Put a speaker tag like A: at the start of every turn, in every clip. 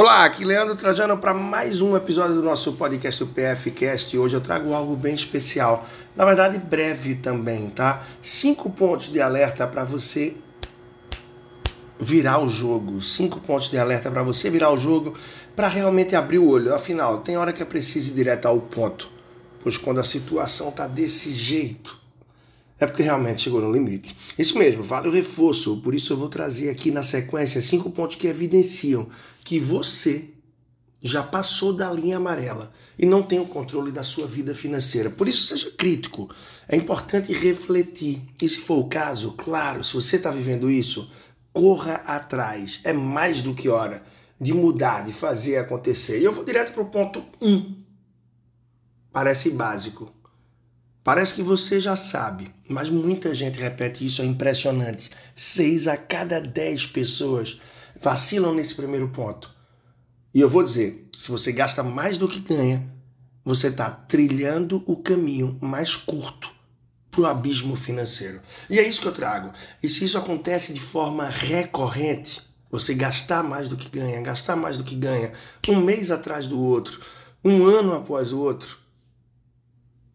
A: Olá, aqui Leandro Trajano para mais um episódio do nosso podcast, o PFcast. Hoje eu trago algo bem especial, na verdade breve também, tá? Cinco pontos de alerta para você virar o jogo. Cinco pontos de alerta para você virar o jogo, para realmente abrir o olho. Afinal, tem hora que é preciso ir direto ao ponto, pois quando a situação tá desse jeito, é porque realmente chegou no limite. Isso mesmo, vale o reforço. Por isso eu vou trazer aqui na sequência cinco pontos que evidenciam que você já passou da linha amarela e não tem o controle da sua vida financeira. Por isso, seja crítico. É importante refletir. E se for o caso, claro, se você está vivendo isso, corra atrás. É mais do que hora de mudar, de fazer acontecer. E eu vou direto para o ponto 1. Um. Parece básico. Parece que você já sabe, mas muita gente repete isso, é impressionante. Seis a cada dez pessoas vacilam nesse primeiro ponto. E eu vou dizer: se você gasta mais do que ganha, você está trilhando o caminho mais curto para o abismo financeiro. E é isso que eu trago. E se isso acontece de forma recorrente, você gastar mais do que ganha, gastar mais do que ganha, um mês atrás do outro, um ano após o outro,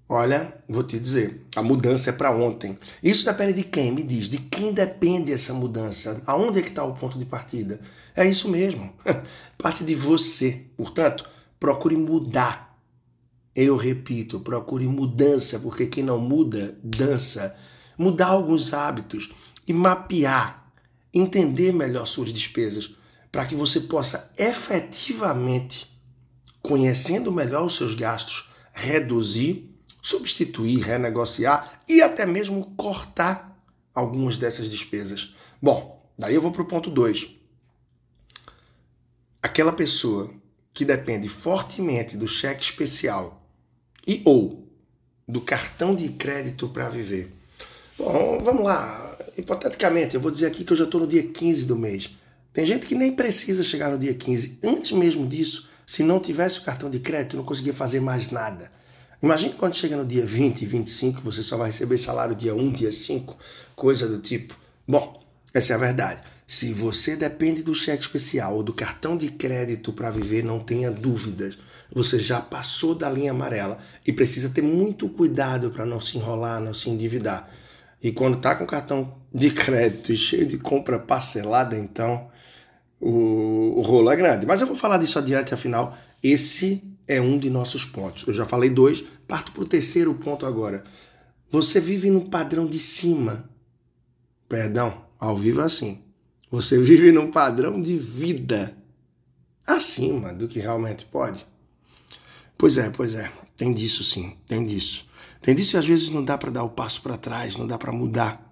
A: Olha, vou te dizer, a mudança é para ontem. Isso depende de quem? Me diz, de quem depende essa mudança? Aonde é que está o ponto de partida? É isso mesmo, parte de você. Portanto, procure mudar. Eu repito, procure mudança, porque quem não muda, dança. Mudar alguns hábitos e mapear, entender melhor suas despesas, para que você possa efetivamente, conhecendo melhor os seus gastos, reduzir substituir, renegociar e até mesmo cortar algumas dessas despesas. Bom, daí eu vou para o ponto 2. Aquela pessoa que depende fortemente do cheque especial e ou do cartão de crédito para viver. Bom, vamos lá. Hipoteticamente, eu vou dizer aqui que eu já estou no dia 15 do mês. Tem gente que nem precisa chegar no dia 15. Antes mesmo disso, se não tivesse o cartão de crédito, não conseguia fazer mais nada. Imagine quando chega no dia 20 e 25, você só vai receber salário dia 1, dia 5, coisa do tipo. Bom, essa é a verdade. Se você depende do cheque especial ou do cartão de crédito para viver, não tenha dúvidas. Você já passou da linha amarela e precisa ter muito cuidado para não se enrolar, não se endividar. E quando está com cartão de crédito e cheio de compra parcelada, então o, o rolo é grande. Mas eu vou falar disso adiante, afinal, esse é um de nossos pontos. Eu já falei dois, parto para o terceiro ponto agora. Você vive no padrão de cima. Perdão, ao vivo é assim. Você vive num padrão de vida acima do que realmente pode. Pois é, pois é. Tem disso sim, tem disso. Tem disso e às vezes não dá para dar o passo para trás, não dá para mudar.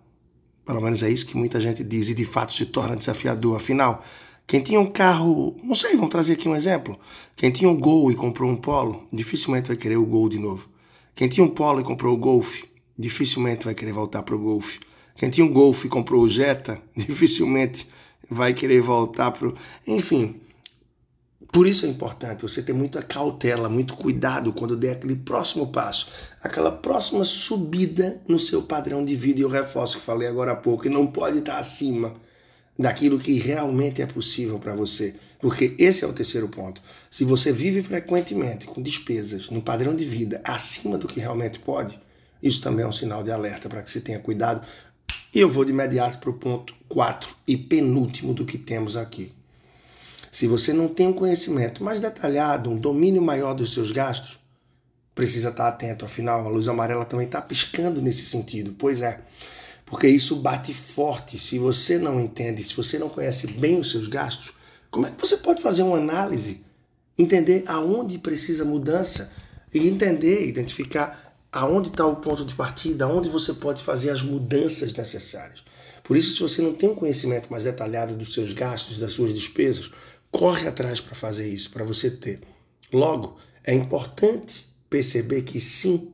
A: Pelo menos é isso que muita gente diz e de fato se torna desafiador. Afinal, quem tinha um carro, não sei, vamos trazer aqui um exemplo. Quem tinha um Gol e comprou um Polo, dificilmente vai querer o Gol de novo. Quem tinha um Polo e comprou o Golf, dificilmente vai querer voltar para o Golf. Quem tinha um Golf e comprou o Jetta, dificilmente vai querer voltar para o. Enfim, por isso é importante você ter muita cautela, muito cuidado quando der aquele próximo passo, aquela próxima subida no seu padrão de vida. E eu reforço que falei agora há pouco, que não pode estar acima daquilo que realmente é possível para você. Porque esse é o terceiro ponto. Se você vive frequentemente com despesas no padrão de vida acima do que realmente pode, isso também é um sinal de alerta para que você tenha cuidado. E eu vou de imediato para o ponto 4 e penúltimo do que temos aqui. Se você não tem um conhecimento mais detalhado, um domínio maior dos seus gastos, precisa estar atento. Afinal, a luz amarela também está piscando nesse sentido. Pois é, porque isso bate forte. Se você não entende, se você não conhece bem os seus gastos, como é que você pode fazer uma análise, entender aonde precisa mudança e entender, identificar aonde está o ponto de partida, aonde você pode fazer as mudanças necessárias. Por isso, se você não tem um conhecimento mais detalhado dos seus gastos, das suas despesas, corre atrás para fazer isso, para você ter. Logo, é importante perceber que sim,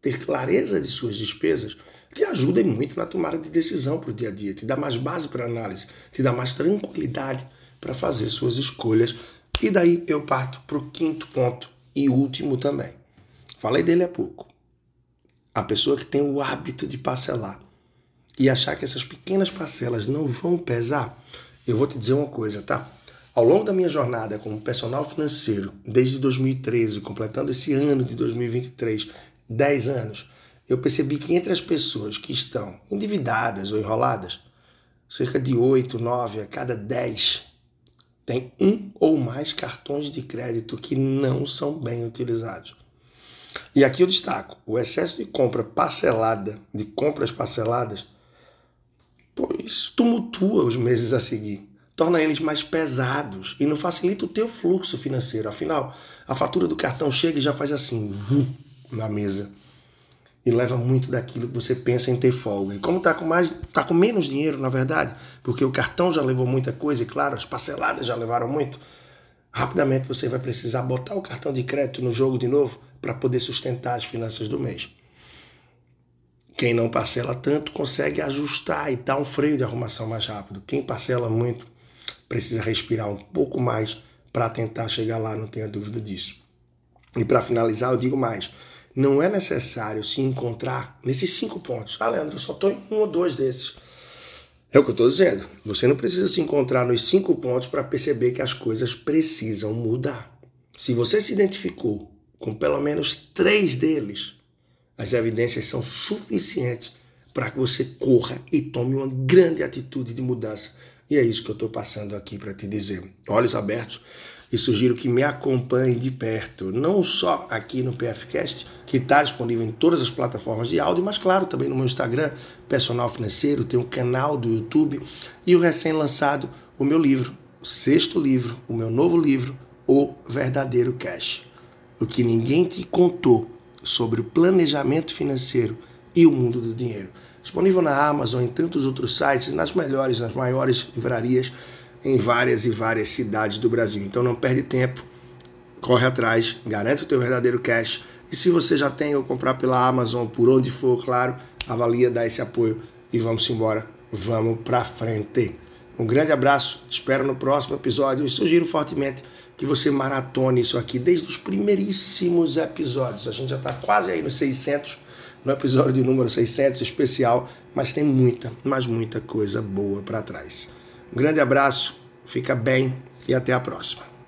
A: ter clareza de suas despesas te ajuda muito na tomada de decisão para o dia a dia, te dá mais base para análise, te dá mais tranquilidade para fazer suas escolhas. E daí eu parto para o quinto ponto e último também. Falei dele há pouco. A pessoa que tem o hábito de parcelar e achar que essas pequenas parcelas não vão pesar, eu vou te dizer uma coisa, tá? Ao longo da minha jornada como personal financeiro, desde 2013, completando esse ano de 2023, 10 anos, eu percebi que entre as pessoas que estão endividadas ou enroladas, cerca de 8, 9 a cada 10 tem um ou mais cartões de crédito que não são bem utilizados. E aqui eu destaco: o excesso de compra parcelada, de compras parceladas, isso tumultua os meses a seguir, torna eles mais pesados e não facilita o teu fluxo financeiro. Afinal, a fatura do cartão chega e já faz assim, na mesa e leva muito daquilo que você pensa em ter folga. E como está com mais, tá com menos dinheiro, na verdade, porque o cartão já levou muita coisa e claro, as parceladas já levaram muito, rapidamente você vai precisar botar o cartão de crédito no jogo de novo para poder sustentar as finanças do mês. Quem não parcela tanto consegue ajustar e dar um freio de arrumação mais rápido. Quem parcela muito precisa respirar um pouco mais para tentar chegar lá, não tenha dúvida disso. E para finalizar, eu digo mais não é necessário se encontrar nesses cinco pontos. Ah, Leandro, eu só estou em um ou dois desses. É o que eu estou dizendo. Você não precisa se encontrar nos cinco pontos para perceber que as coisas precisam mudar. Se você se identificou com pelo menos três deles, as evidências são suficientes para que você corra e tome uma grande atitude de mudança. E é isso que eu estou passando aqui para te dizer. Olhos abertos e sugiro que me acompanhe de perto, não só aqui no PFcast, que está disponível em todas as plataformas de áudio, mas claro, também no meu Instagram, Personal Financeiro, tem um canal do YouTube e o recém-lançado, o meu livro, o sexto livro, o meu novo livro, O Verdadeiro Cash. O que ninguém te contou sobre o planejamento financeiro e o mundo do dinheiro. Disponível na Amazon, em tantos outros sites, nas melhores, nas maiores livrarias em várias e várias cidades do Brasil. Então não perde tempo, corre atrás, garante o teu verdadeiro cash. E se você já tem ou comprar pela Amazon, por onde for, claro, avalia, dá esse apoio e vamos embora, vamos pra frente. Um grande abraço, espero no próximo episódio e sugiro fortemente que você maratone isso aqui desde os primeiríssimos episódios. A gente já está quase aí nos 600, no episódio número 600 especial, mas tem muita, mas muita coisa boa para trás. Um grande abraço, fica bem e até a próxima.